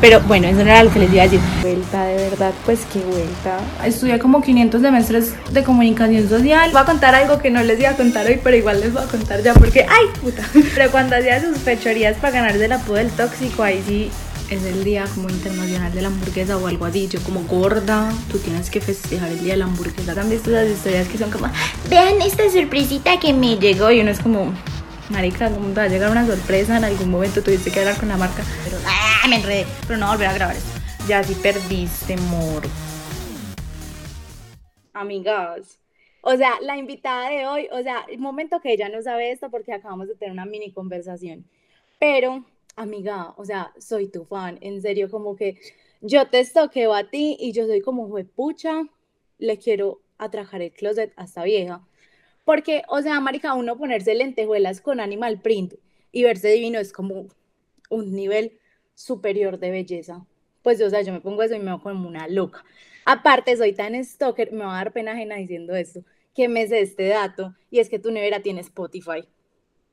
Pero bueno, eso no era lo que les iba a decir. Vuelta, de verdad, pues qué vuelta. Estudié como 500 semestres de comunicación social. Voy a contar algo que no les iba a contar hoy, pero igual les voy a contar ya porque, ¡ay, puta! Pero cuando hacía sus fechorías para ganarse el apodo del tóxico, ahí sí es el día como internacional de la hamburguesa o algo así. Yo como gorda, tú tienes que festejar el día de la hamburguesa. ¿Han visto las historias que son como, vean esta sorpresita que me llegó? Y uno es como, marica, ¿cómo te va a llegar una sorpresa? En algún momento tuviste que hablar con la marca. ¡ah! Me enredé. Pero no volver a grabar esto. Ya sí perdiste, mor. Amigas. O sea, la invitada de hoy, o sea, el momento que ella no sabe esto porque acabamos de tener una mini conversación. Pero amiga, o sea, soy tu fan, en serio, como que yo te estoqueo a ti y yo soy como pucha, le quiero atrajar el closet a esta vieja. Porque, o sea, marica, uno ponerse lentejuelas con animal print y verse divino es como un nivel superior de belleza. Pues, o sea, yo me pongo eso y me veo como una loca. Aparte, soy tan stalker, me va a dar pena ajena diciendo esto, que me sé este dato, y es que tu nevera tiene Spotify.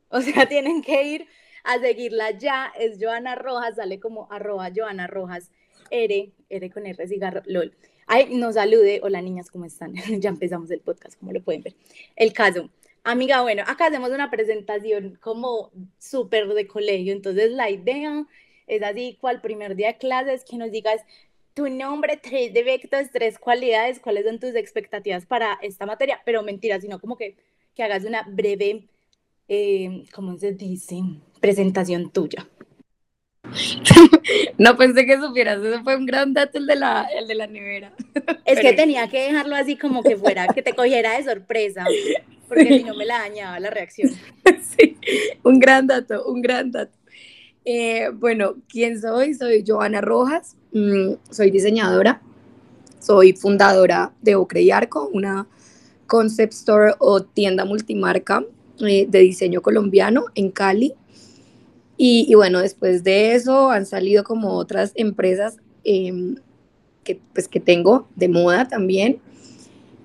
O sea, tienen que ir a seguirla ya, es Joana Rojas, sale como arroba Joana Rojas, R, R con R cigarro, LOL. Ay, nos salude, hola niñas, ¿cómo están? ya empezamos el podcast, como lo pueden ver. El caso, amiga, bueno, acá hacemos una presentación como súper de colegio, entonces la idea es así, cual primer día de clases, que nos digas tu nombre, tres defectos, tres cualidades, cuáles son tus expectativas para esta materia, pero mentira, sino como que, que hagas una breve, eh, ¿cómo se dice? presentación tuya. no pensé que supieras, eso fue un gran dato el de la, el de la nevera. Es que tenía que dejarlo así como que fuera, que te cogiera de sorpresa, porque si no me la dañaba la reacción. Sí, un gran dato, un gran dato. Eh, bueno, ¿quién soy? Soy Joana Rojas, mm, soy diseñadora, soy fundadora de Ocre y Arco, una concept store o tienda multimarca eh, de diseño colombiano en Cali. Y, bueno, después de eso han salido como otras empresas em, que, pues, que tengo de moda también.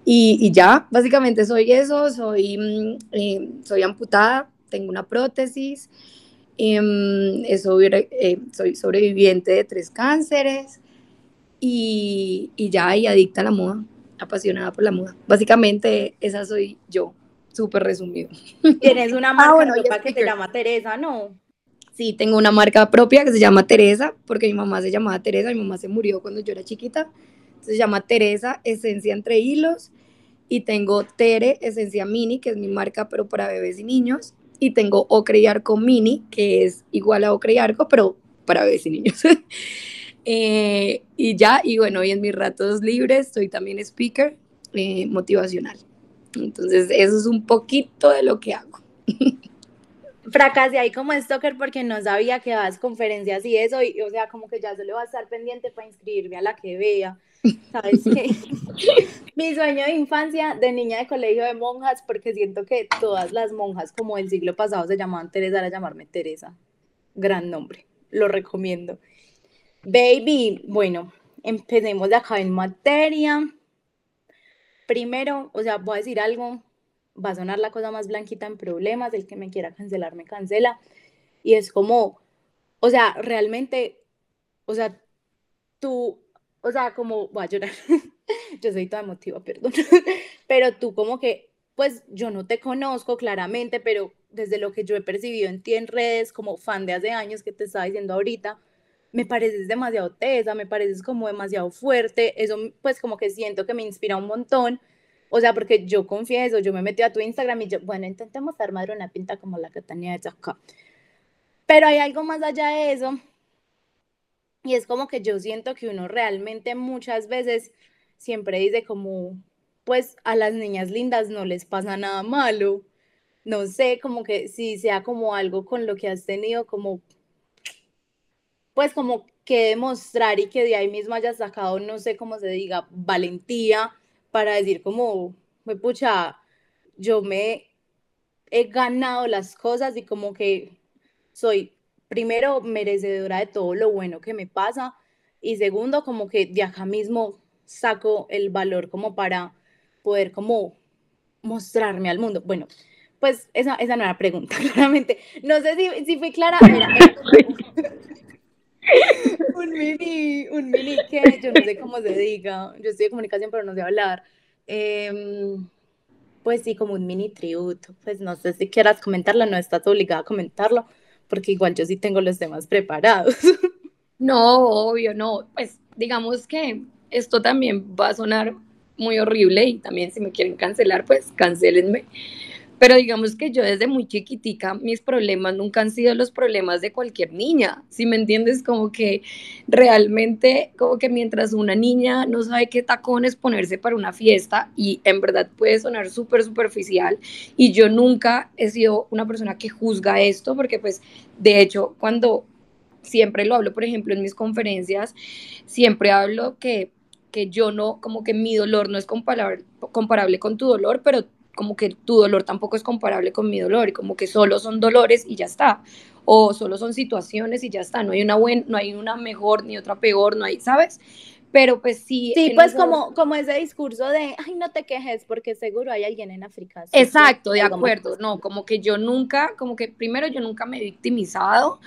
Y, ya, básicamente soy eso, soy, mm, em, soy amputada, tengo una prótesis, em, soy, eh, soy sobreviviente de tres cánceres y, y ya, y adicta a la moda, apasionada por la moda. Básicamente esa soy yo, súper resumido. Tienes una ah, marca que te llama Teresa, ¿no? Sí, tengo una marca propia que se llama Teresa, porque mi mamá se llamaba Teresa, mi mamá se murió cuando yo era chiquita. Se llama Teresa Esencia Entre Hilos. Y tengo Tere Esencia Mini, que es mi marca, pero para bebés y niños. Y tengo Ocre y Arco Mini, que es igual a Ocre y Arco, pero para bebés y niños. Eh, y ya, y bueno, y en mis ratos libres soy también speaker eh, motivacional. Entonces, eso es un poquito de lo que hago. fracasé ahí como stalker porque no sabía que dabas conferencias y eso, o sea, como que ya solo va a estar pendiente para inscribirme a la que vea. ¿Sabes qué? Mi sueño de infancia de niña de colegio de monjas, porque siento que todas las monjas como el siglo pasado se llamaban Teresa, era llamarme Teresa. Gran nombre, lo recomiendo. Baby, bueno, empecemos de acá en materia. Primero, o sea, voy a decir algo va a sonar la cosa más blanquita en problemas, el que me quiera cancelar me cancela. Y es como, o sea, realmente, o sea, tú, o sea, como, voy a llorar, yo soy toda emotiva, perdón, pero tú como que, pues yo no te conozco claramente, pero desde lo que yo he percibido en ti en redes, como fan de hace años que te estaba diciendo ahorita, me pareces demasiado tesa, me pareces como demasiado fuerte, eso pues como que siento que me inspira un montón o sea, porque yo confieso, yo me metí a tu Instagram y yo, bueno, intentemos armar una pinta como la que tenía hecha acá. Pero hay algo más allá de eso. Y es como que yo siento que uno realmente muchas veces siempre dice como, pues a las niñas lindas no les pasa nada malo. No sé, como que si sea como algo con lo que has tenido como, pues como que demostrar y que de ahí mismo hayas sacado, no sé cómo se diga, valentía para decir como, me pucha, yo me he ganado las cosas y como que soy primero merecedora de todo lo bueno que me pasa y segundo como que de acá mismo saco el valor como para poder como mostrarme al mundo. Bueno, pues esa, esa no era pregunta, claramente. No sé si, si fui clara. un mini, un mini que yo no sé cómo se diga, yo estoy de comunicación pero no sé hablar. Em, pues sí, como un mini tributo. Pues no sé si quieras comentarlo, no estás obligada a comentarlo, porque igual yo sí tengo los temas preparados. No, obvio, no. Pues digamos que esto también va a sonar muy horrible y también si me quieren cancelar, pues cancelenme. Pero digamos que yo desde muy chiquitica, mis problemas nunca han sido los problemas de cualquier niña, si me entiendes, como que realmente, como que mientras una niña no sabe qué tacones ponerse para una fiesta y en verdad puede sonar súper superficial y yo nunca he sido una persona que juzga esto porque pues de hecho cuando siempre lo hablo, por ejemplo, en mis conferencias, siempre hablo que que yo no, como que mi dolor no es comparable, comparable con tu dolor, pero como que tu dolor tampoco es comparable con mi dolor y como que solo son dolores y ya está. O solo son situaciones y ya está. No hay una buena no hay una mejor ni otra peor no hay sabes pero pues sí sí pues como como ese discurso de ay no te quejes porque seguro hay alguien en África exacto de acuerdo no como que yo nunca como que primero yo nunca me he victimizado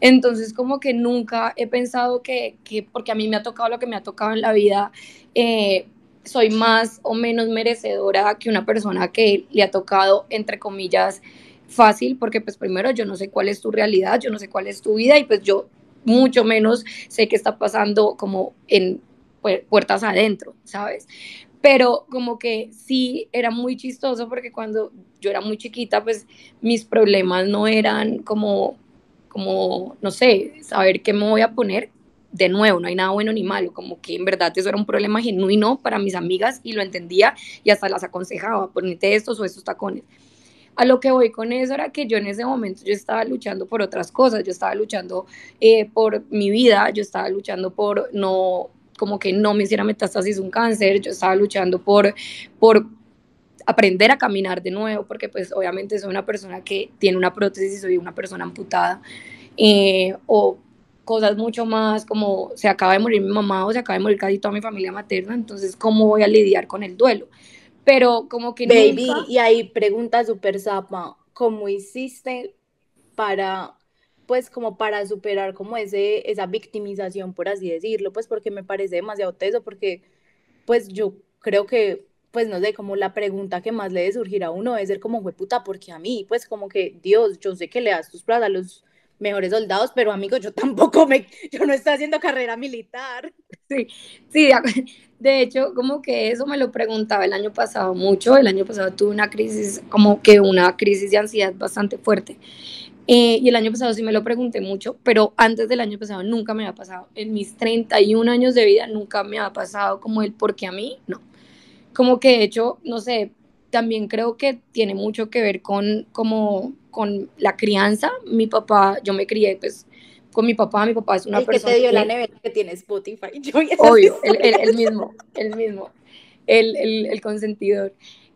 entonces como que nunca he pensado que, que porque a mí me ha tocado lo que me ha tocado en la vida eh, soy más o menos merecedora que una persona que le ha tocado, entre comillas, fácil, porque pues primero yo no sé cuál es tu realidad, yo no sé cuál es tu vida y pues yo mucho menos sé qué está pasando como en puertas adentro, ¿sabes? Pero como que sí era muy chistoso porque cuando yo era muy chiquita, pues mis problemas no eran como, como, no sé, saber qué me voy a poner, de nuevo, no hay nada bueno ni malo, como que en verdad eso era un problema genuino para mis amigas y lo entendía y hasta las aconsejaba, ponete estos o estos tacones. A lo que voy con eso era que yo en ese momento yo estaba luchando por otras cosas, yo estaba luchando eh, por mi vida, yo estaba luchando por no, como que no me hiciera metástasis un cáncer, yo estaba luchando por, por aprender a caminar de nuevo, porque pues obviamente soy una persona que tiene una prótesis, soy una persona amputada, eh, o cosas mucho más como se acaba de morir mi mamá o se acaba de morir casi toda mi familia materna, entonces cómo voy a lidiar con el duelo. Pero como que Baby, y ahí pregunta super zapa, ¿cómo hiciste para pues como para superar como ese esa victimización por así decirlo, pues porque me parece demasiado teso porque pues yo creo que pues no sé, como la pregunta que más le debe surgir a uno es ser como, fue puta, porque a mí, pues como que, Dios, yo sé que le das tus plata a los mejores soldados, pero amigo, yo tampoco me, yo no estoy haciendo carrera militar. Sí, sí, de hecho, como que eso me lo preguntaba el año pasado mucho, el año pasado tuve una crisis, como que una crisis de ansiedad bastante fuerte. Eh, y el año pasado sí me lo pregunté mucho, pero antes del año pasado nunca me había pasado. En mis 31 años de vida nunca me ha pasado como el porque a mí, no. Como que de hecho, no sé, también creo que tiene mucho que ver con como con la crianza. Mi papá, yo me crié pues con mi papá, mi papá es una persona... que te dio la nevera que tiene Spotify. obvio, el, mismo, el mismo, el, el consentidor.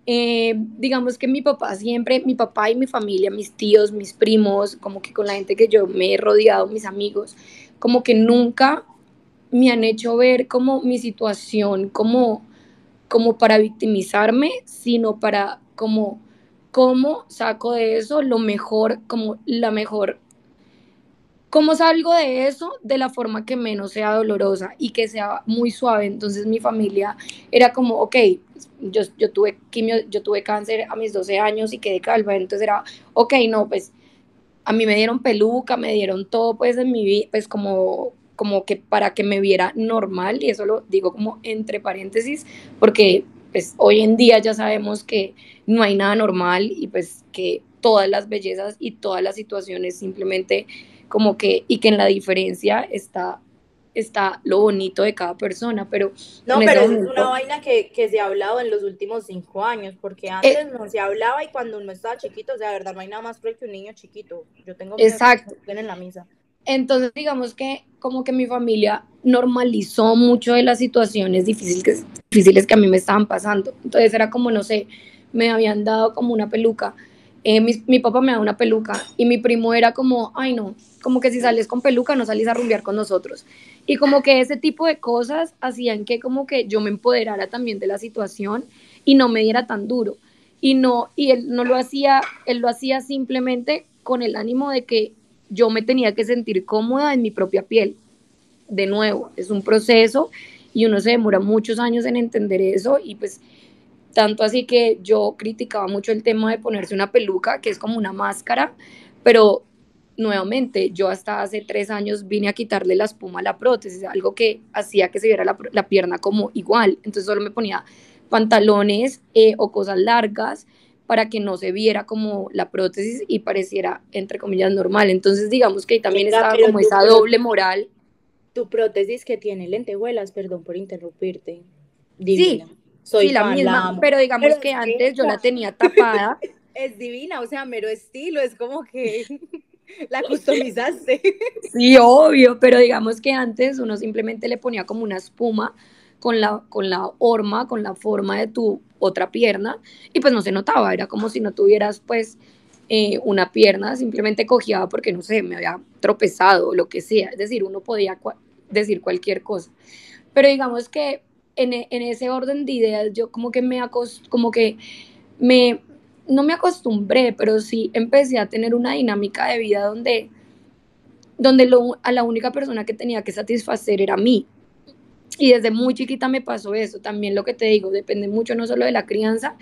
Eh, digamos que mi papá siempre, mi papá y mi familia, mis tíos, mis primos, como que con la gente que yo me he rodeado, mis amigos, como que nunca me han hecho ver como mi situación como, como para victimizarme, sino para como cómo saco de eso lo mejor, como la mejor, cómo salgo de eso de la forma que menos sea dolorosa y que sea muy suave. Entonces mi familia era como, ok, yo, yo tuve quimio, yo tuve cáncer a mis 12 años y quedé calva, entonces era, ok, no, pues a mí me dieron peluca, me dieron todo pues en mi vida, pues como como que para que me viera normal, y eso lo digo como entre paréntesis, porque pues hoy en día ya sabemos que no hay nada normal y pues que todas las bellezas y todas las situaciones simplemente como que, y que en la diferencia está está lo bonito de cada persona, pero... No, pero es una vaina que, que, se ha hablado en los últimos cinco años, porque antes eh, no se hablaba y cuando uno estaba chiquito, o sea, de verdad no hay nada más cruel que un niño chiquito. Yo tengo exacto. en la misa. Entonces, digamos que como que mi familia normalizó mucho de las situaciones difíciles que, difíciles que a mí me estaban pasando. Entonces era como, no sé, me habían dado como una peluca. Eh, mi, mi, papá me da una peluca y mi primo era como, ay no, como que si sales con peluca no salís a rumbear con nosotros. Y como que ese tipo de cosas hacían que como que yo me empoderara también de la situación y no me diera tan duro. Y no, y él no lo hacía, él lo hacía simplemente con el ánimo de que yo me tenía que sentir cómoda en mi propia piel. de nuevo, es un proceso y uno se demora muchos años en entender eso y pues tanto así que yo criticaba mucho el tema de ponerse una peluca, que es como una máscara, pero nuevamente, yo hasta hace tres años vine a quitarle la espuma a la prótesis, algo que hacía que se viera la, pierna como igual. Entonces solo me ponía pantalones eh, o cosas largas para que no se viera como la prótesis y pareciera, entre comillas, normal. Entonces digamos que también estaba como esa doble moral. Tu prótesis que tiene lentejuelas, perdón por interrumpirte. Divina. Sí, Soy la misma, pero digamos que antes yo la tenía tapada. es divina, o sea, mero estilo, es como que la customizaste. Sí, obvio, pero digamos que antes uno simplemente le ponía como una espuma con la, con la horma, con la forma de tu otra pierna, y pues no se notaba, era como si no tuvieras pues eh, una pierna, simplemente cogía porque no sé, me había tropezado o lo que sea, es decir, uno podía decir cualquier cosa. Pero digamos que en, en, ese orden de ideas yo como que me como que me no me acostumbré, pero sí empecé a tener una dinámica de vida donde, donde lo, a la única persona que tenía que satisfacer era mí. Y desde muy chiquita me pasó eso. También lo que te digo, depende mucho no solo de la crianza,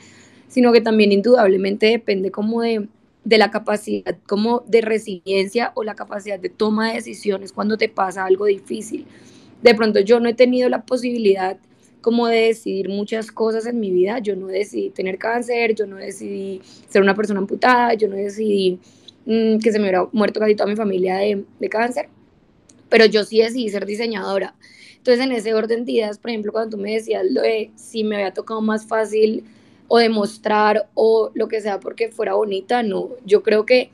sino que también indudablemente depende como de, de la capacidad como de resiliencia o la capacidad de toma de decisiones cuando te pasa algo difícil. De pronto yo no he tenido la posibilidad como de decidir muchas cosas en mi vida. Yo no decidí tener cáncer, yo no decidí ser una persona amputada, yo no decidí mm, que se me hubiera muerto casi toda mi familia de, de, cáncer, pero yo sí decidí ser diseñadora. Entonces, en ese orden de ideas, por ejemplo, cuando tú me decías lo de si me había tocado más fácil o demostrar o lo que sea porque fuera bonita, no. Yo creo que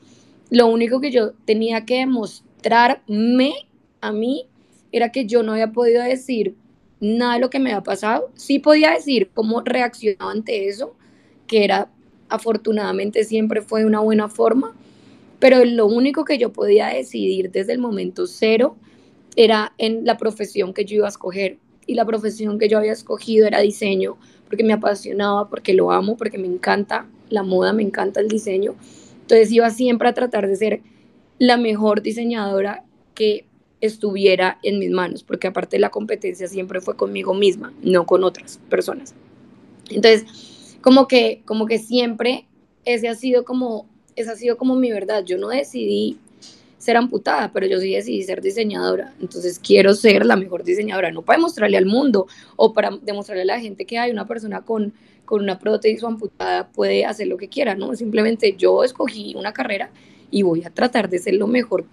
lo único que yo tenía que demostrarme a mí era que yo no había podido decir nada de lo que me había pasado. Sí podía decir cómo reaccionaba ante eso, que era afortunadamente siempre fue de una buena forma, pero lo único que yo podía decidir desde el momento cero era en la profesión que yo iba a escoger. Y la profesión que yo había escogido era diseño, porque me apasionaba, porque lo amo, porque me encanta la moda, me encanta el diseño. Entonces iba siempre a tratar de ser la mejor diseñadora que estuviera en mis manos, porque aparte la competencia siempre fue conmigo misma, no con otras personas. Entonces, como que, como que siempre ese ha sido como, esa ha sido como mi verdad. Yo no decidí ser amputada, pero yo sí decidí ser diseñadora. Entonces quiero ser la mejor diseñadora, no para demostrarle al mundo o para demostrarle a la gente que hay una persona con, con una prótesis o amputada puede hacer lo que quiera, ¿no? Simplemente yo escogí una carrera y voy a tratar de ser lo mejor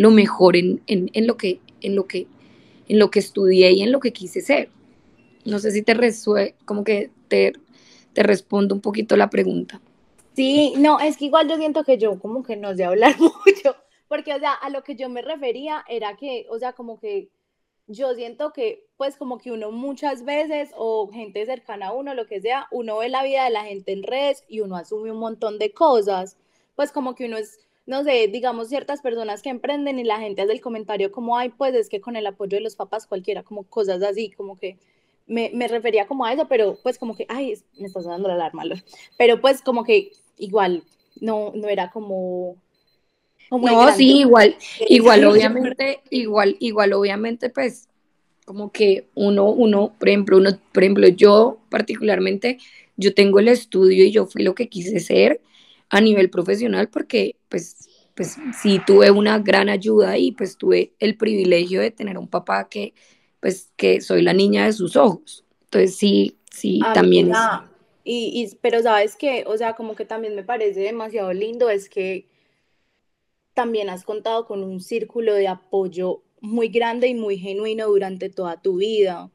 lo mejor en, lo que, en, lo que, en lo que estudié y en lo que quise ser. No sé si te resuelve, como que te, te respondo un poquito la pregunta. Sí, no, es que igual yo siento que yo como que no sé hablar mucho, porque, o sea, a lo que yo me refería era que, o sea, como que yo siento que, pues, como que uno muchas veces, o gente cercana a uno, lo que sea, uno ve la vida de la gente en redes y uno asume un montón de cosas, pues como que uno es no sé, digamos, ciertas personas que emprenden y la gente hace el comentario como, ay, pues es que con el apoyo de los papás cualquiera, como cosas así, como que me, me refería como a eso, pero pues como que, ay, me estás dando la alarma, pero pues como que igual, no, no era como... no, sí, igual, igual, obviamente, igual, igual, obviamente, pues, como que uno, uno, por ejemplo, uno, por ejemplo, yo particularmente, yo tengo el estudio y yo fui lo que quise ser, a nivel profesional porque pues, pues sí tuve una gran ayuda y pues tuve el privilegio de tener un papá que pues que soy la niña de sus ojos. Entonces sí, sí, también es... Y, y, pero sabes que, o sea, como que también me parece demasiado lindo es que también has contado con un círculo de apoyo muy grande y muy genuino durante toda tu vida,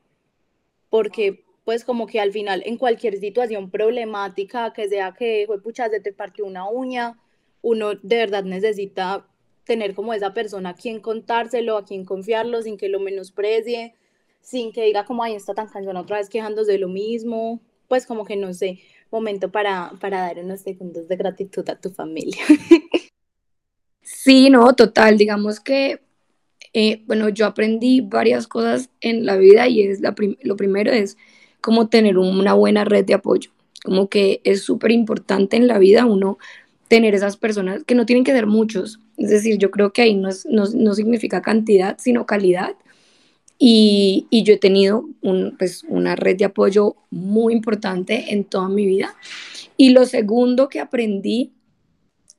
porque pues como que al final en cualquier situación problemática, que sea que, pucha, se te partió una uña, uno de verdad necesita tener como esa persona a quien contárselo, a quien confiarlo, sin que lo menosprecie, sin que diga como, ay, está tan cansada otra vez quejándose de lo mismo, pues como que no sé, momento para, para dar unos segundos de gratitud a tu familia. Sí, no, total, digamos que, eh, bueno, yo aprendí varias cosas en la vida y es lo primero es como tener una buena red de apoyo, como que es súper importante en la vida uno tener esas personas que no tienen que ser muchos, es decir, yo creo que ahí no, no, significa cantidad, sino calidad, Y, y, yo he tenido un, pues, una red de apoyo muy importante en toda mi vida. Y lo segundo que aprendí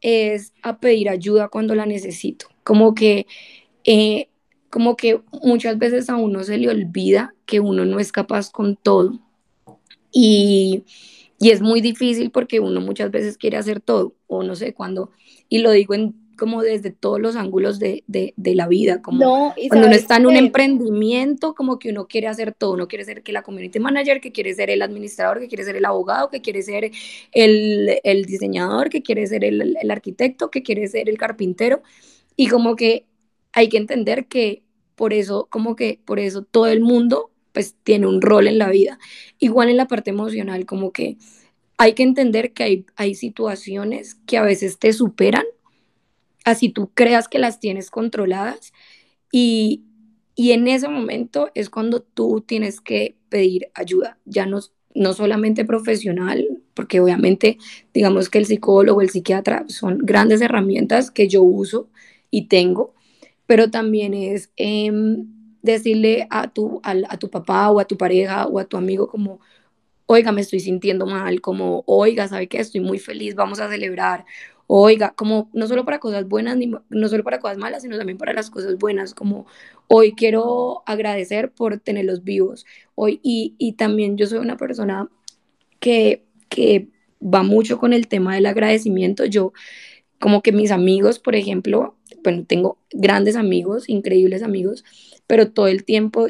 es a pedir ayuda cuando la necesito. Como que, eh, como que muchas veces a uno se le olvida que uno no es capaz con todo. Y, y es muy difícil porque uno muchas veces quiere hacer todo, o no sé, cuando, y lo digo en como desde todos los ángulos de, de, de la vida, como cuando uno está en un emprendimiento, como que uno quiere hacer todo, uno quiere ser que la community manager, que quiere ser el administrador, que quiere ser el abogado, que quiere ser el, el diseñador, que quiere ser el, el arquitecto, que quiere ser el carpintero, y como que hay que entender que por eso, como que por eso todo el mundo pues tiene un rol en la vida. Igual en la parte emocional, como que hay que entender que hay, hay situaciones que a veces te superan así tú creas que las tienes controladas y, en ese momento es cuando tú tienes que pedir ayuda, ya no, no solamente profesional, porque obviamente digamos que el psicólogo, el psiquiatra son grandes herramientas que yo uso y tengo, pero también es em, decirle a tu, a, a tu papá o a tu pareja o a tu amigo como, oiga, me estoy sintiendo mal, como, oiga, ¿sabe qué? Estoy muy feliz, vamos a celebrar, oiga, como no solo para cosas buenas, ni, no solo para cosas malas, sino también para las cosas buenas, como hoy quiero agradecer por tenerlos vivos, hoy, y, y también yo soy una persona que, que va mucho con el tema del agradecimiento, yo como que mis amigos, por ejemplo, bueno, tengo grandes amigos, increíbles amigos, pero todo el tiempo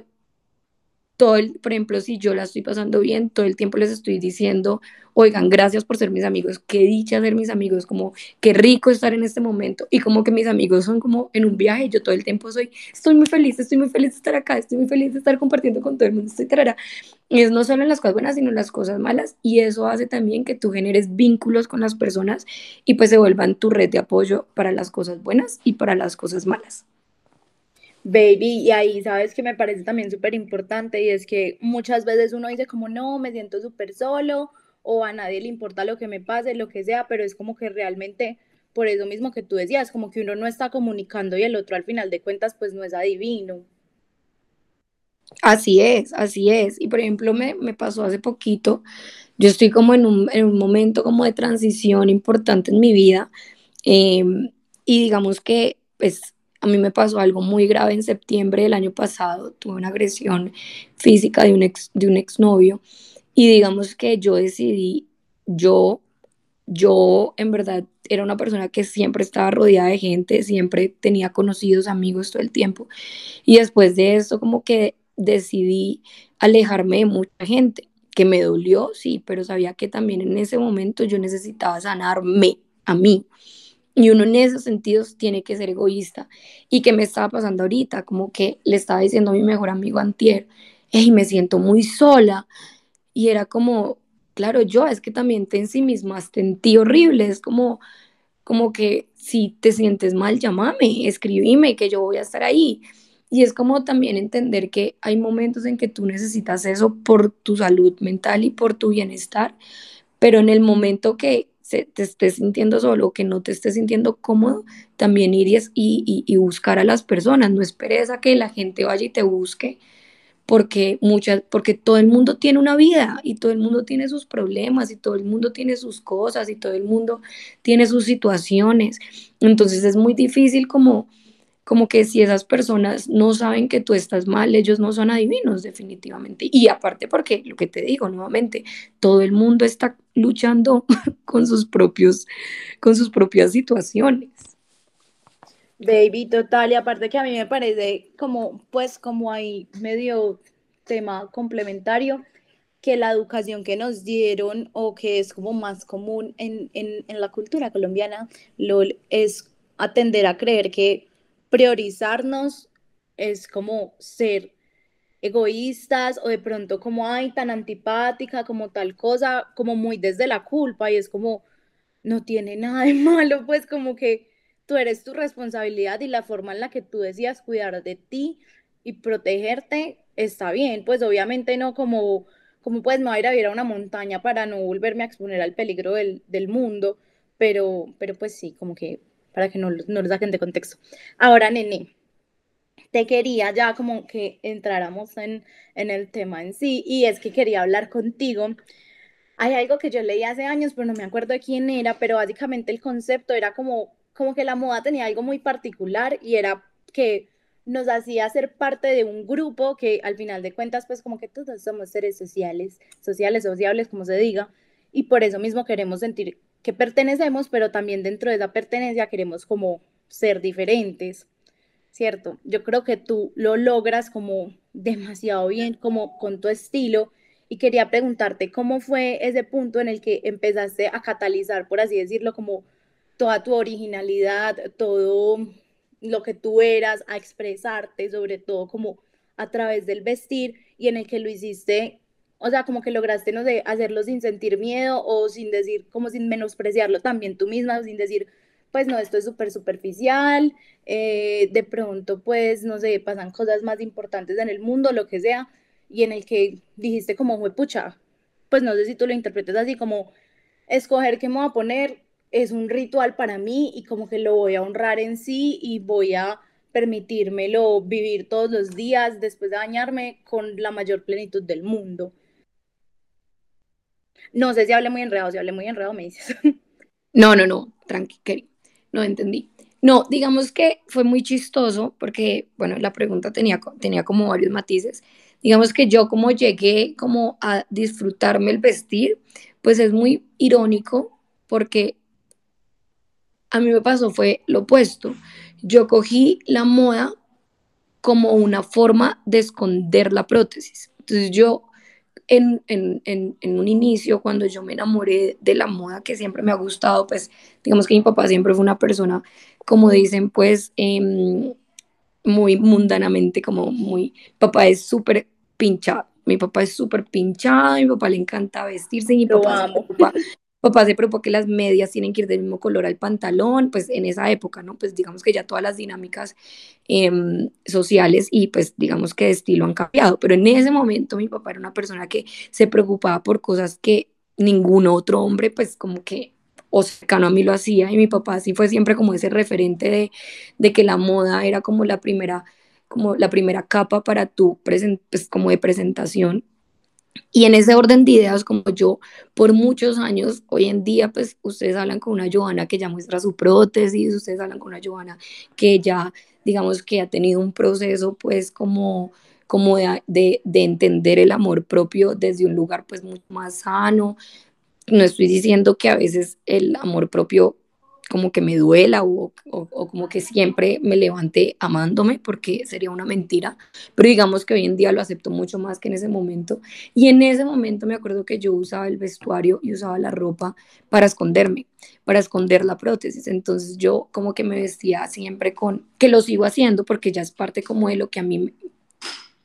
todo el, por ejemplo, si yo la estoy pasando bien, todo el tiempo les estoy diciendo, oigan, gracias por ser mis amigos, qué dicha ser mis amigos, como qué rico estar en este momento. Y como que mis amigos son como en un viaje, yo todo el tiempo soy, estoy muy feliz, estoy muy feliz de estar acá, estoy muy feliz de estar compartiendo con todo el mundo, estoy Y es no solo en las cosas buenas, sino en las cosas malas. Y eso hace también que tú generes vínculos con las personas y pues se vuelvan tu red de apoyo para las cosas buenas y para las cosas malas. Baby, y ahí sabes que me parece también súper importante y es que muchas veces uno dice como no, me siento súper solo o a nadie le importa lo que me pase, lo que sea, pero es como que realmente por eso mismo que tú decías, como que uno no está comunicando y el otro al final de cuentas pues no es adivino. Así es, así es. Y por ejemplo me, me pasó hace poquito, yo estoy como en un, en un momento como de transición importante en mi vida em, y digamos que pues a mí me pasó algo muy grave en septiembre del año pasado, tuve una agresión física de un ex de un exnovio y digamos que yo decidí yo yo en verdad era una persona que siempre estaba rodeada de gente, siempre tenía conocidos, amigos todo el tiempo y después de esto como que decidí alejarme de mucha gente, que me dolió, sí, pero sabía que también en ese momento yo necesitaba sanarme a mí. Y uno en esos sentidos tiene que ser egoísta. ¿Y qué me estaba pasando ahorita? Como que le estaba diciendo a mi mejor amigo Antier, hey, me siento muy sola. Y era como, claro, yo es que también te en sí misma sentí horrible. Es como, como que si te sientes mal, llámame, escribime, que yo voy a estar ahí. Y es como también entender que hay momentos en que tú necesitas eso por tu salud mental y por tu bienestar, pero en el momento que te estés sintiendo solo, que no te estés sintiendo cómodo, también irías y, y, buscar a las personas. No esperes a que la gente vaya y te busque, porque, muchas, porque todo el mundo tiene una vida y todo el mundo tiene sus problemas y todo el mundo tiene sus cosas y todo el mundo tiene sus situaciones. Entonces es muy difícil como como que si esas personas no saben que tú estás mal, ellos no son adivinos definitivamente. Y aparte porque, lo que te digo nuevamente, todo el mundo está luchando con sus, propios, con sus propias situaciones. Baby, total, y aparte que a mí me parece como, pues como hay medio tema complementario, que la educación que nos dieron o que es como más común en, en, en la cultura colombiana, lo, es atender a creer que priorizarnos es como ser egoístas o de pronto como, ay, tan antipática, como tal cosa, como muy desde la culpa y es como, no tiene nada de malo, pues como que tú eres tu responsabilidad y la forma en la que tú decías cuidar de ti y protegerte está bien, pues obviamente no como, como pues a ir a ir a una montaña para no volverme a exponer al peligro del, del mundo, pero, pero pues sí, como que para que no, no lo saquen de contexto. Ahora, nene, te quería ya como que entráramos en, en el tema en sí y es que quería hablar contigo. Hay algo que yo leí hace años, pero no me acuerdo de quién era, pero básicamente el concepto era como, como que la moda tenía algo muy particular y era que nos hacía ser parte de un grupo que al final de cuentas, pues como que todos somos seres sociales, sociales, sociables, como se diga, y por eso mismo queremos sentir que pertenecemos, pero también dentro de esa pertenencia queremos como ser diferentes. ¿cierto? Yo creo que tú lo logras como demasiado bien, como con tu estilo. Y quería preguntarte cómo fue ese punto en el que empezaste a catalizar, por así decirlo, como toda tu originalidad, todo lo que tú eras, a expresarte, sobre todo como a través del vestir y en el que lo hiciste, o sea, como que lograste, no sé, hacerlo sin sentir miedo o sin decir, como sin menospreciarlo también tú misma, sin decir, pues no, esto es súper superficial, eh, de pronto pues, no sé, pasan cosas más importantes en el mundo, lo que sea, y en el que dijiste como, pucha, pues no sé si tú lo interpretes así como, escoger qué me voy a poner es un ritual para mí y como que lo voy a honrar en sí y voy a permitírmelo vivir todos los días después de bañarme con la mayor plenitud del mundo. No sé si hablé muy enredado, si hablé muy enredado me dices. No, no, no, tranqui, no entendí. No, digamos que fue muy chistoso porque, bueno, la pregunta tenía, tenía como varios matices. Digamos que yo como llegué como a disfrutarme el vestir, pues es muy irónico porque a mí me pasó fue lo opuesto. Yo cogí la moda como una forma de esconder la prótesis. Entonces yo en, en, en, un inicio, cuando yo me enamoré de la moda que siempre me ha gustado, pues digamos que mi papá siempre fue una persona, como dicen, pues em, muy mundanamente, como muy, papá es súper pinchado. Mi papá es súper pinchado, mi papá le encanta vestirse, mi papá, papá se preocupa que las medias tienen que ir del mismo color al pantalón, pues en esa época, ¿no? Pues digamos que ya todas las dinámicas em, sociales y pues digamos que de estilo han cambiado, pero en ese momento mi papá era una persona que se preocupaba por cosas que ningún otro hombre pues como que o cercano a mí lo hacía y mi papá sí fue siempre como ese referente de, de que la moda era como la primera como la primera capa para tu present, pues como de presentación y en ese orden de ideas, como yo por muchos años, hoy en día, pues ustedes hablan con una Joana que ya muestra su prótesis, ustedes hablan con una Joana que ya, digamos, que ha tenido un proceso, pues, como, como de, de, de entender el amor propio desde un lugar, pues, mucho más sano. No estoy diciendo que a veces el amor propio como que me duela o, o, como que siempre me levante amándome, porque sería una mentira, pero digamos que hoy en día lo acepto mucho más que en ese momento. Y en ese momento me acuerdo que yo usaba el vestuario y usaba la ropa para esconderme, para esconder la prótesis. Entonces yo como que me vestía siempre con, que lo sigo haciendo porque ya es parte como de lo que a mí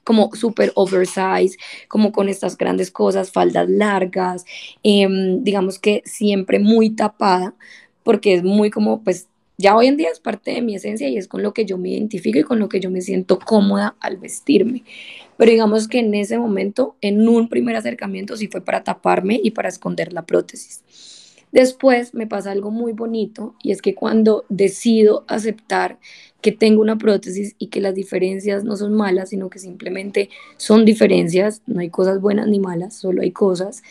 como súper oversize, como con estas grandes cosas, faldas largas, em, digamos que siempre muy tapada, porque es muy como, pues ya hoy en día es parte de mi esencia y es con lo que yo me identifico y con lo que yo me siento cómoda al vestirme. Pero digamos que en ese momento, en un primer acercamiento, sí fue para taparme y para esconder la prótesis. Después me pasa algo muy bonito y es que cuando decido aceptar que tengo una prótesis y que las diferencias no son malas, sino que simplemente son diferencias, no hay cosas buenas ni malas, solo hay cosas,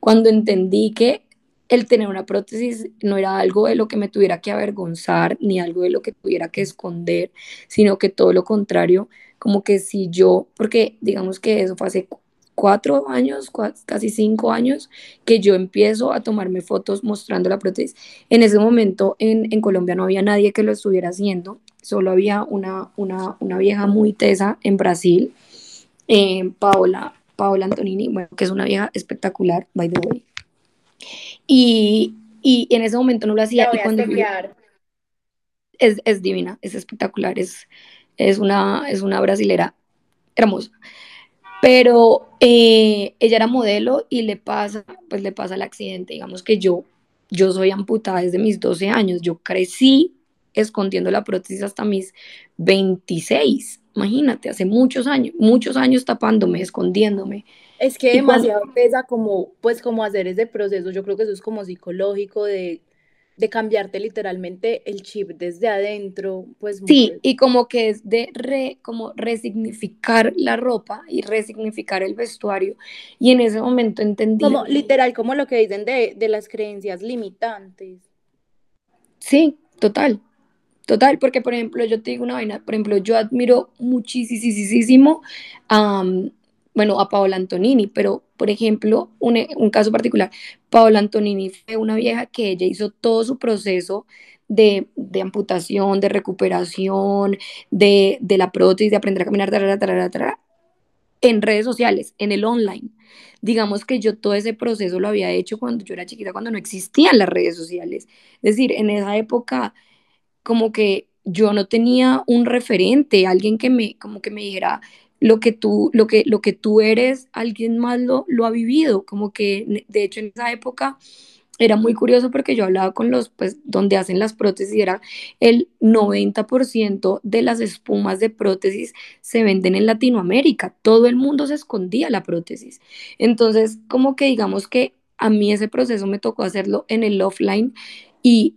cuando entendí que el tener una prótesis no era algo de lo que me tuviera que avergonzar ni algo de lo que tuviera que esconder, sino que todo lo contrario, como que si yo, porque digamos que eso fue hace cuatro años, casi cinco años, que yo empiezo a tomarme fotos mostrando la prótesis. En ese momento en, Colombia no había nadie que lo estuviera haciendo, solo había una, una, vieja muy tesa en Brasil, eh, Paola, Paola Antonini, bueno, que es una vieja espectacular, by the way. Y, y en ese momento no lo hacía. y cuando es, es, divina, es espectacular, es, es, una, es una brasilera hermosa. Pero eh, ella era modelo y le pasa, pues le pasa el accidente. Digamos que yo, yo soy amputada desde mis 12 años. Yo crecí escondiendo la prótesis hasta mis 26. Imagínate, hace muchos años, muchos años tapándome, escondiéndome. Es que demasiado pesa como, pues como hacer ese proceso, yo creo que eso es como psicológico de, de cambiarte literalmente el chip desde adentro, pues sí, y como que es de re, como resignificar la ropa y resignificar el vestuario y en ese momento entendí como literal como lo que dicen de, de las creencias limitantes. Sí, total. Total, porque por ejemplo, yo te digo una vaina, por ejemplo, yo admiro muchísimo a, bueno, a Paola Antonini, pero por ejemplo, un, un, caso particular, Paola Antonini fue una vieja que ella hizo todo su proceso de, de amputación, de recuperación, de, de, la prótesis, de aprender a caminar, en redes sociales, en el online. Digamos que yo todo ese proceso lo había hecho cuando yo era chiquita, cuando no existían las redes sociales. Es decir, en esa época como que yo no tenía un referente, alguien que me, como que me dijera, lo que tú, lo que, lo que tú eres, alguien más lo, lo ha vivido, como que de hecho en esa época era muy curioso porque yo hablaba con los, pues, donde hacen las prótesis, era el 90% de las espumas de prótesis se venden en Latinoamérica, todo el mundo se escondía la prótesis. Entonces, como que digamos que a mí ese proceso me tocó hacerlo en el offline y,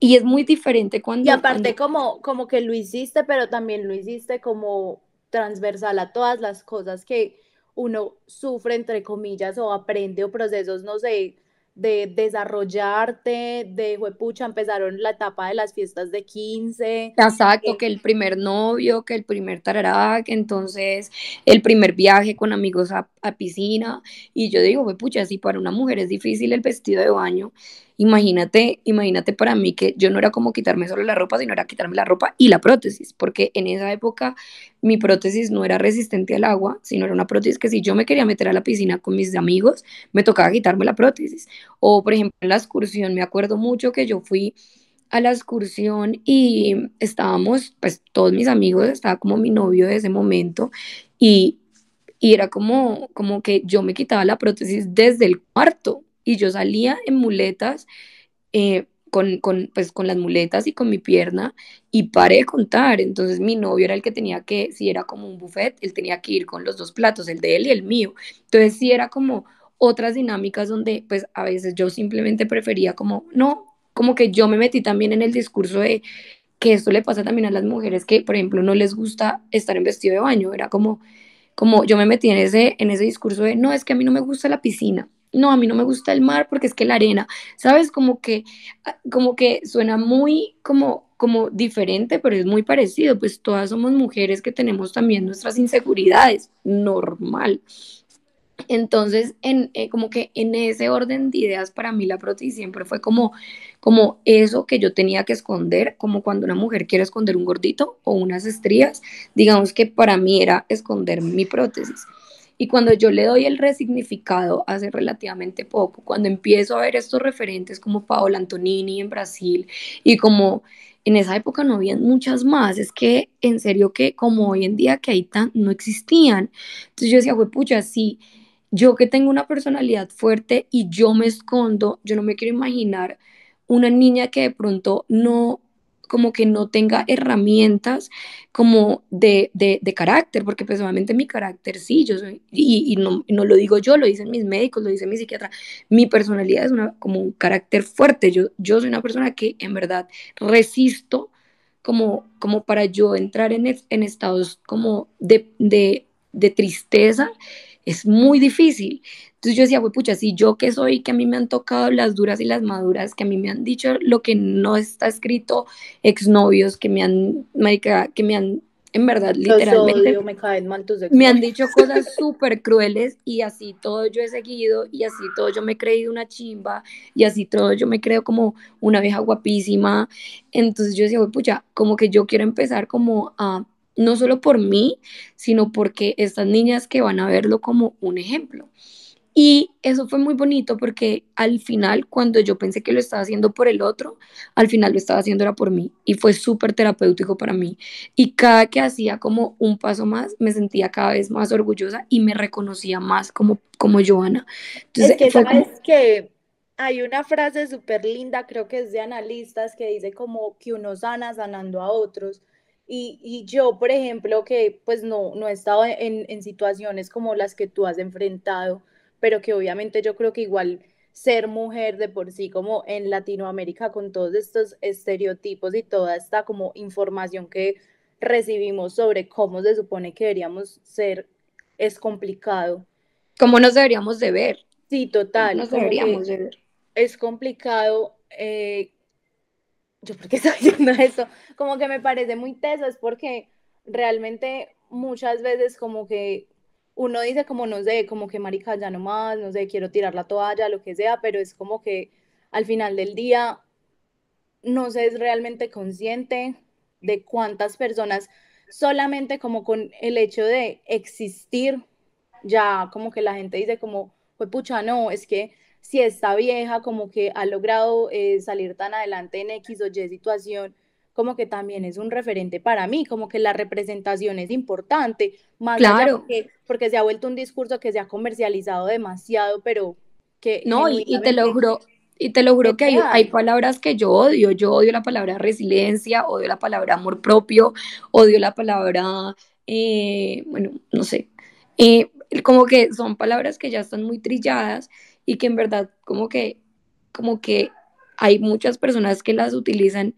y es muy diferente cuando... Y aparte como, como que lo hiciste, pero también lo hiciste como transversal a todas las cosas que uno sufre, entre comillas, o aprende o procesos, no sé, de desarrollarte, de pucha, empezaron la etapa de las fiestas de 15. Exacto, eh, que el primer novio, que el primer tarará, que entonces el primer viaje con amigos a, a piscina. Y yo digo, pucha, si para una mujer es difícil el vestido de baño, Imagínate, imagínate para mí que yo no era como quitarme solo la ropa, sino era quitarme la ropa y la prótesis, porque en esa época mi prótesis no era resistente al agua, sino era una prótesis que si yo me quería meter a la piscina con mis amigos, me tocaba quitarme la prótesis. O por ejemplo en la excursión, me acuerdo mucho que yo fui a la excursión y estábamos, pues todos mis amigos, estaba como mi novio de ese momento y, era como, como que yo me quitaba la prótesis desde el cuarto y yo salía en muletas, eh, con, con, pues, con las muletas y con mi pierna y paré de contar. Entonces mi novio era el que tenía que, si era como un buffet, él tenía que ir con los dos platos, el de él y el mío. Entonces sí era como otras dinámicas donde pues a veces yo simplemente prefería como, no, como que yo me metí también en el discurso de que esto le pasa también a las mujeres que, por ejemplo, no les gusta estar en vestido de baño. Era como, como yo me metí en ese, en ese discurso de, no, es que a mí no me gusta la piscina no, a mí no me gusta el mar porque es que la arena, ¿sabes? Como que, ah, como que suena muy como, como diferente, pero es muy parecido, pues todas somos mujeres que tenemos también nuestras inseguridades, normal. Entonces, en, eh, como que en ese orden de ideas, para mí la prótesis siempre fue como, como eso que yo tenía que esconder, como cuando una mujer quiere esconder un gordito o unas estrías, digamos que para mí era esconder mi prótesis. Y cuando yo le doy el resignificado hace relativamente poco, cuando empiezo a ver estos referentes como Paola Antonini en Brasil y como en esa época no habían muchas más, es que en serio que como hoy en día que hay tan, no existían. Entonces yo decía, güey, pucha, sí, yo que tengo una personalidad fuerte y yo me escondo, yo no me quiero imaginar una niña que de pronto no como que no tenga herramientas como de, de, carácter, porque personalmente mi carácter sí, yo y, no, no, lo digo yo, lo dicen mis médicos, lo dice mi psiquiatra, mi personalidad es una, como un carácter fuerte, yo, yo soy una persona que en verdad resisto como, como para yo entrar en, en estados como de, de tristeza, es muy difícil. Entonces yo decía, pues pucha, si yo que soy, que a mí me han tocado las duras y las maduras, que a mí me han dicho lo que no está escrito, exnovios, que me han, que me han, en verdad, literalmente, me, han dicho cosas súper crueles y así todo yo he seguido y así todo yo me he creído una chimba y así todo yo me creo como una vieja guapísima. Entonces yo decía, pues pucha, como que yo quiero empezar como a no solo por mí, sino porque estas niñas que van a verlo como un ejemplo. Y eso fue muy bonito porque al final, cuando yo pensé que lo estaba haciendo por el otro, al final lo estaba haciendo era por mí. Y fue súper terapéutico para mí. Y cada que hacía como un paso más, me sentía cada vez más orgullosa y me reconocía más como, como Joana. Entonces, es que sabes que hay una frase súper linda, creo que es de analistas, que dice como que uno sana sanando a otros. Y, y, yo, por ejemplo, que pues no, no he estado en, en situaciones como las que tú has enfrentado, pero que obviamente yo creo que igual ser mujer de por sí, como en Latinoamérica, con todos estos estereotipos y toda esta como información que recibimos sobre cómo se supone que deberíamos ser, es complicado. ¿Cómo nos deberíamos de ver? Sí, total. Nos deberíamos de ver. Es complicado. Eh, yo, ¿por qué estoy diciendo eso? Como que me parece muy teso, es porque realmente muchas veces como que uno dice como no sé, como que marica ya no más, no sé, quiero tirar la toalla, lo que sea, pero es como que al final del día no se es realmente consciente de cuántas personas solamente como con el hecho de existir, ya como que la gente dice como, pues pucha, no, es que si esta vieja como que ha logrado eh, salir tan adelante en X o Y situación, como que también es un referente para mí, como que la representación es importante, más claro. porque, porque, se ha vuelto un discurso que se ha comercializado demasiado, pero que... No, y, te lo juro, y te lo juro que hay, hay, palabras que yo odio, yo odio la palabra resiliencia, odio la palabra amor propio, odio la palabra, eh, bueno, no sé, eh, como que son palabras que ya están muy trilladas y que en verdad como que, como que hay muchas personas que las utilizan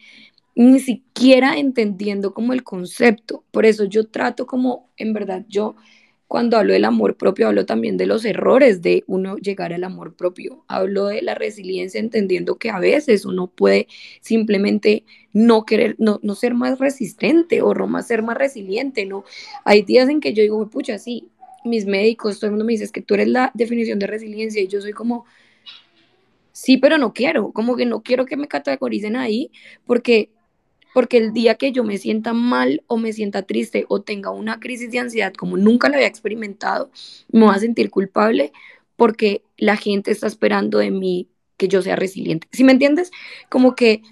ni siquiera entendiendo como el concepto. Por eso yo trato como, en verdad, yo cuando hablo del amor propio, hablo también de los errores de uno llegar al amor propio. Hablo de la resiliencia, entendiendo que a veces uno puede simplemente no querer, no, no ser más resistente o no ser más resiliente, ¿no? Hay días en que yo digo, pucha, sí, mis médicos, todo el mundo me dice que tú eres la definición de resiliencia y yo soy como, sí, pero no quiero, como que no quiero que me categoricen ahí porque porque el día que yo me sienta mal o me sienta triste o tenga una crisis de ansiedad como nunca la había experimentado, me voy a sentir culpable porque la gente está esperando de mí que yo sea resiliente. ¿Sí me entiendes? Como que,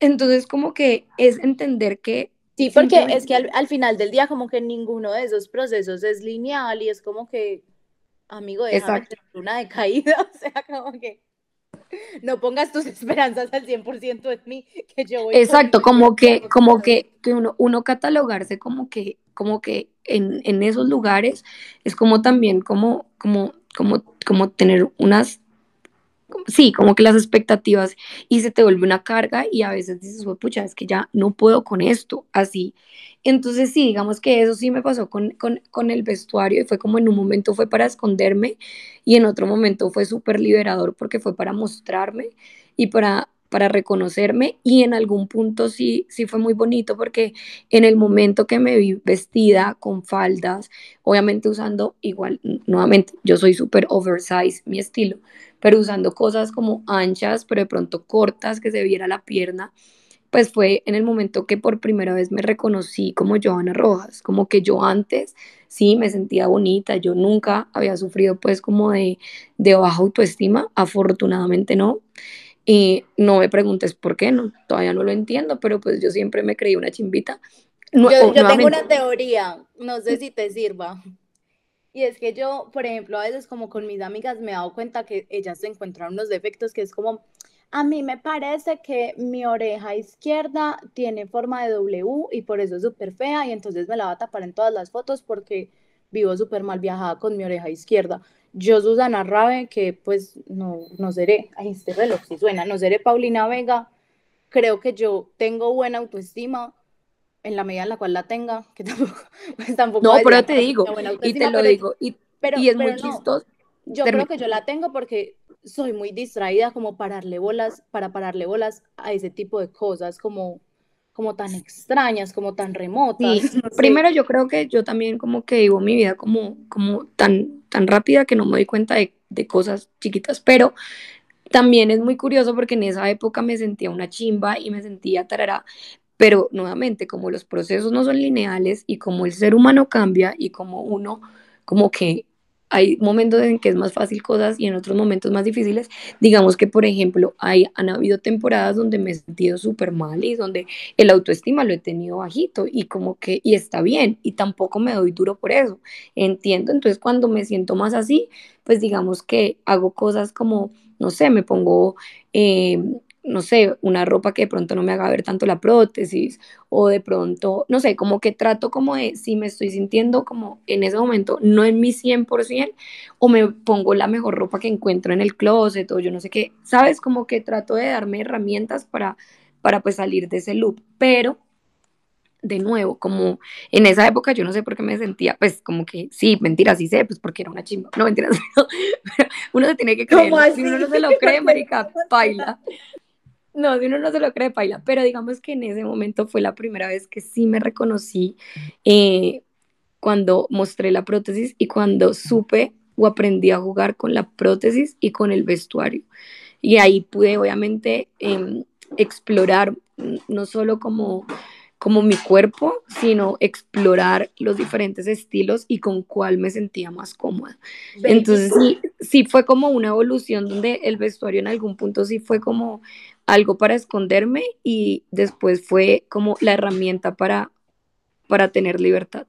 entonces como que es entender que... Sí, porque es que al, final del día como que ninguno de esos procesos es lineal y es como que, amigo, déjame tener una decaída, o sea, como que no pongas tus esperanzas al 100% en mí, que yo voy Exacto, como que, como que, que uno, uno, catalogarse como que, como que en, en, esos lugares es como también como, como, como, como tener unas sí, como que las expectativas y se te vuelve una carga y a veces dices, pucha, es que ya no puedo con esto, así. Entonces sí, digamos que eso sí me pasó con, con, con el vestuario y fue como en un momento fue para esconderme y en otro momento fue súper liberador porque fue para mostrarme y para para reconocerme y en algún punto sí, sí fue muy bonito porque en el momento que me vi vestida con faldas, obviamente usando igual, nuevamente, yo soy súper oversize mi estilo, pero usando cosas como anchas, pero de pronto cortas, que se viera la pierna, pues fue en el momento que por primera vez me reconocí como Joana Rojas, como que yo antes sí me sentía bonita, yo nunca había sufrido pues como de, de baja autoestima, afortunadamente no, y no me preguntes por qué, no, todavía no lo entiendo, pero pues yo siempre me creí una chimbita. yo, yo tengo una teoría, no sé si te sirva. Y es que yo, por ejemplo, a veces como con mis amigas me he dado cuenta que ellas se encuentran unos defectos que es como, a mí me parece que mi oreja izquierda tiene forma de W y por eso es súper fea y entonces me la va a tapar en todas las fotos porque vivo súper mal viajada con mi oreja izquierda. Yo, Susana Rabe, que pues no, no seré, ay, este reloj sí suena, no seré Paulina Vega, creo que yo tengo buena autoestima en la medida en la cual la tenga, que tampoco, pues, tampoco No, pero te digo, y te lo digo, y, pero, y es muy chistoso. Yo creo que yo la tengo porque soy muy distraída como pararle bolas, para pararle bolas a ese tipo de cosas, como como tan extrañas, como tan remotas. Sí. Primero yo creo que yo también como que vivo mi vida como, como tan, tan rápida que no me doy cuenta de, de cosas chiquitas, pero también es muy curioso porque en esa época me sentía una chimba y me sentía tarara, pero nuevamente como los procesos no son lineales y como el ser humano cambia y como uno como que hay momentos en que es más fácil cosas y en otros momentos más difíciles. Digamos que, por ejemplo, hay, han habido temporadas donde me he sentido súper mal y donde el autoestima lo he tenido bajito y como que, y está bien, y tampoco me doy duro por eso. Entiendo, entonces cuando me siento más así, pues digamos que hago cosas como, no sé, me pongo... Eh, no sé, una ropa que de pronto no me haga ver tanto la prótesis o de pronto, no sé, como que trato como de si me estoy sintiendo como en ese momento no en mi 100% o me pongo la mejor ropa que encuentro en el closet o yo no sé qué, sabes, como que trato de darme herramientas para, para pues salir de ese loop, pero de nuevo, como en esa época yo no sé por qué me sentía, pues como que sí, mentira, sí sé, pues porque era una chimba, no mentiras, pero uno se tiene que creer, si uno no se lo cree, marica, baila. No, si uno no se lo cree, baila, pero digamos que en ese momento fue la primera vez que sí me reconocí eh, cuando mostré la prótesis y cuando supe o aprendí a jugar con la prótesis y con el vestuario. Y ahí pude obviamente em, explorar no solo como como mi cuerpo, sino explorar los diferentes estilos y con cuál me sentía más cómoda. Entonces sí, sí fue como una evolución donde el vestuario en algún punto sí fue como algo para esconderme y después fue como la herramienta para, para tener libertad.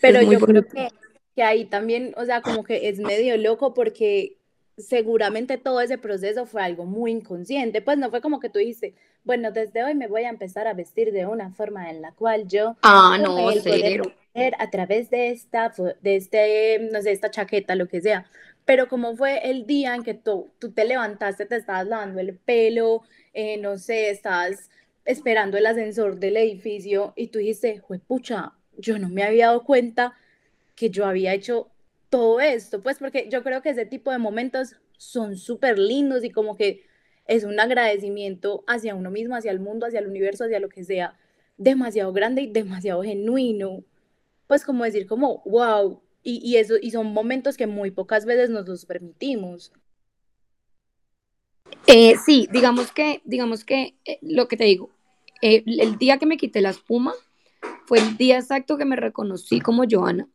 Pero yo creo que, que ahí también, o sea, como que es medio loco porque seguramente todo ese proceso fue algo muy inconsciente, pues no fue como que tú dijiste, bueno, desde hoy me voy a empezar a vestir de una forma en la cual yo ah, no, a través de esta, de este, no sé, esta chaqueta, lo que sea. Pero como fue el día en que tú, te levantaste, te estabas lavando el pelo, eh, no sé, estabas esperando el ascensor del edificio y tú dijiste, pucha, yo no me había dado cuenta que yo había hecho todo esto, pues porque yo creo que ese tipo de momentos son súper lindos y como que es un agradecimiento hacia uno mismo, hacia el mundo, hacia el universo, hacia lo que sea, demasiado grande y demasiado genuino. Pues como decir como, wow, y, eso, y son momentos que muy pocas veces nos los permitimos. Eh, sí, digamos que, digamos que eh, lo que te digo, eh, el día que me quité la espuma fue el día exacto que me reconocí como Joana.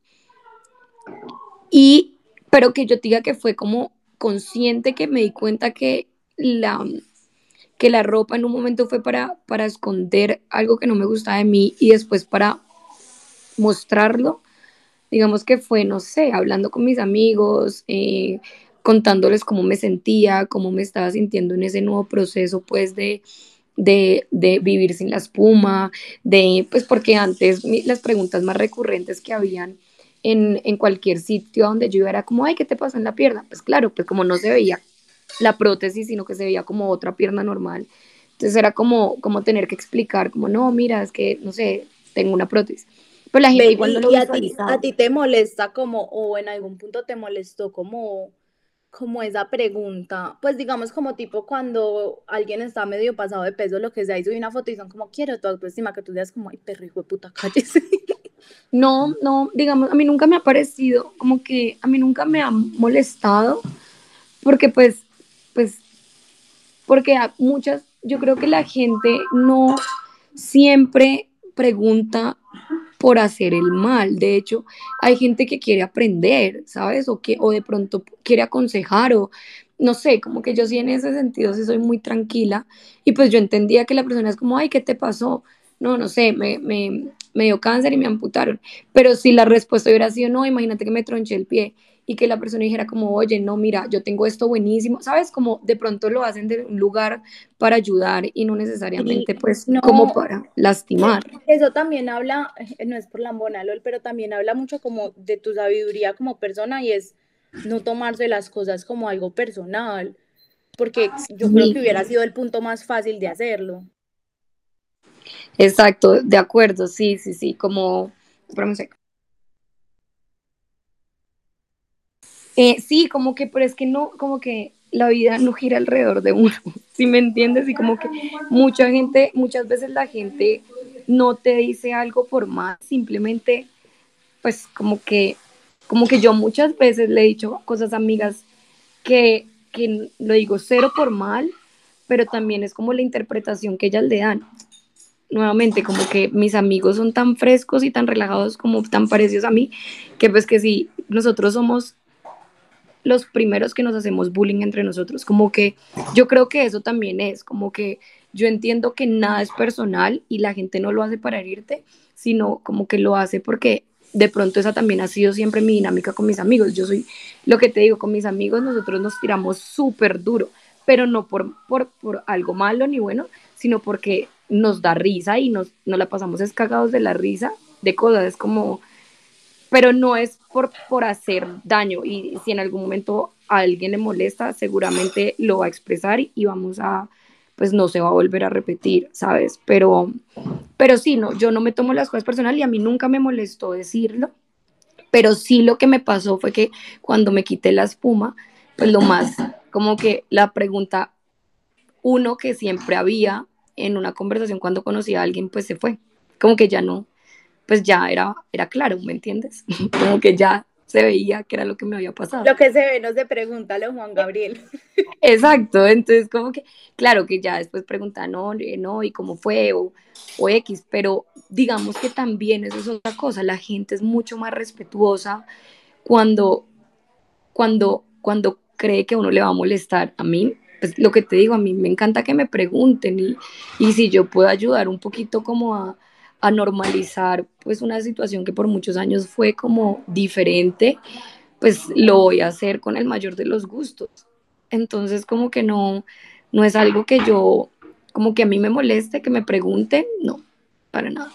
Y, pero que yo diga que fue como consciente que me di cuenta que la, que la ropa en un momento fue para, para esconder algo que no me gustaba de mí y después para mostrarlo. Digamos que fue, no sé, hablando con mis amigos, eh, contándoles cómo me sentía, cómo me estaba sintiendo en ese nuevo proceso, pues, de, de, de, vivir sin la espuma, de, pues porque antes las preguntas más recurrentes que habían en, en, cualquier sitio donde yo era como, ay, ¿qué te pasa en la pierna? Pues claro, pues como no se veía la prótesis, sino que se veía como otra pierna normal. Entonces era como, como tener que explicar, como, no, mira, es que, no sé, tengo una prótesis. Pues la gente igual no lo a ti, a ti te molesta como, o en algún punto te molestó como, como esa pregunta, pues digamos como tipo cuando alguien está medio pasado de peso, lo que sea, y sube una foto y son como, quiero tu autoestima, que tú digas como, ay, perro, hijo de puta, cállese. No, no, digamos, a mí nunca me ha parecido, como que a mí nunca me ha molestado, porque pues, pues, porque a muchas, yo creo que la gente no siempre pregunta por hacer el mal. De hecho, hay gente que quiere aprender, ¿sabes? O que o de pronto quiere aconsejar o no sé, como que yo sí en ese sentido sí soy muy tranquila y pues yo entendía que la persona es como, ay, ¿qué te pasó? No, no sé, me, me, me dio cáncer y me amputaron. Pero si la respuesta hubiera sido no, imagínate que me tronché el pie y que la persona dijera como, oye, no, mira, yo tengo esto buenísimo, ¿sabes? Como de pronto lo hacen de un lugar para ayudar y no necesariamente pues como para lastimar. Eso también habla, eh, no es por la LOL, pero también habla mucho como de tu sabiduría como persona y es no tomarse las cosas como algo personal, porque yo creo que hubiera sido el punto más fácil de hacerlo. Exacto, de acuerdo, sí, sí, sí, como, eh, sí, como que, pero es que no, como que la vida no gira alrededor de uno, si me entiendes? Y como que mucha gente, muchas veces la gente no te dice algo por más, simplemente, pues como que, como que yo muchas veces le he dicho cosas amigas que, que lo digo cero por mal, pero también es como la interpretación que ellas le dan nuevamente, como que mis amigos son tan frescos y tan relajados como tan parecidos a mí, que pues que sí, nosotros somos los primeros que nos hacemos bullying entre nosotros, como que yo creo que eso también es, como que yo entiendo que nada es personal y la gente no lo hace para herirte, sino como que lo hace porque de pronto esa también ha sido siempre mi dinámica con mis amigos. Yo soy lo que te digo, con mis amigos nosotros nos tiramos súper duro, pero no por, por, por algo malo ni bueno, sino porque nos da risa y nos, nos la pasamos escagados de la risa de cosas, es como, pero no es por, por hacer daño y si en algún momento a alguien le molesta, seguramente lo va a expresar y vamos a, pues no se va a volver a repetir, ¿sabes? Pero, pero sí, no, yo no me tomo las cosas personal y a mí nunca me molestó decirlo, pero sí lo que me pasó fue que cuando me quité la espuma, pues lo más, como que la pregunta uno que siempre había en una conversación cuando conocía a alguien, pues se fue, como que ya no, pues ya era, era claro, ¿me entiendes? como que ya se veía que era lo que me había pasado. Lo que se ve no se pregunta, lo Juan Gabriel. Exacto, entonces como que, claro que ya después pregunta, no, no, y cómo fue, o, o X, pero digamos que también eso es otra cosa, la gente es mucho más respetuosa cuando, cuando, cuando cree que uno le va a molestar. A mí, pues lo que te digo, a mí me encanta que me pregunten y, y si yo puedo ayudar un poquito como a a normalizar pues una situación que por muchos años fue como diferente, pues lo voy a hacer con el mayor de los gustos. Entonces como que no, no es algo que yo, como que a mí me moleste, que me pregunten, no, para nada.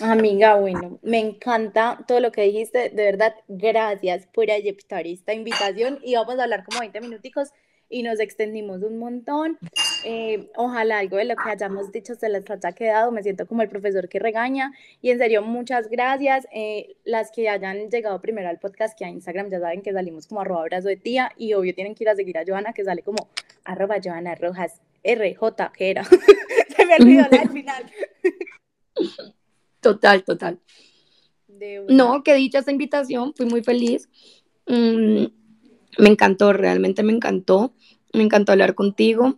Amiga, bueno, me encanta todo lo que dijiste, de verdad, gracias por aceptar esta invitación y vamos a hablar como 20 minuticos y nos extendimos un montón. Eh, ojalá algo de lo que hayamos dicho se les haya quedado. Me siento como el profesor que regaña. Y en serio, muchas gracias. Eh, las que hayan llegado primero al podcast, que a Instagram ya saben que salimos como arroba abrazo de tía. Y obvio tienen que ir a seguir a Joana, que sale como arroba Joana Rojas RJ, que era. se me olvidó la al final. total, total. No, que dicha esta invitación, fui muy feliz. Mm, me encantó, realmente me encantó. Me encantó hablar contigo.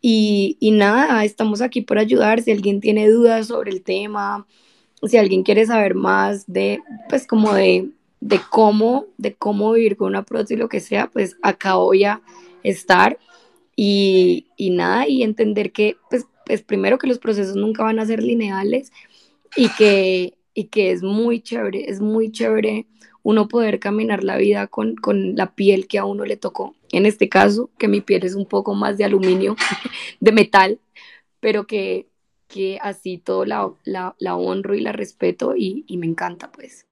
Y, y, nada, estamos aquí por ayudar. Si alguien tiene dudas sobre el tema, si alguien quiere saber más de, pues como de, de cómo, de cómo vivir con una prótesis y lo que sea, pues acá voy a estar. Y, y nada, y entender que, pues, pues primero que los procesos nunca van a ser lineales y que, y que es muy chévere, es muy chévere uno poder caminar la vida con, con, la piel que a uno le tocó. En este caso, que mi piel es un poco más de aluminio, de metal, pero que, que así todo la, la, honro y la respeto y me encanta, pues.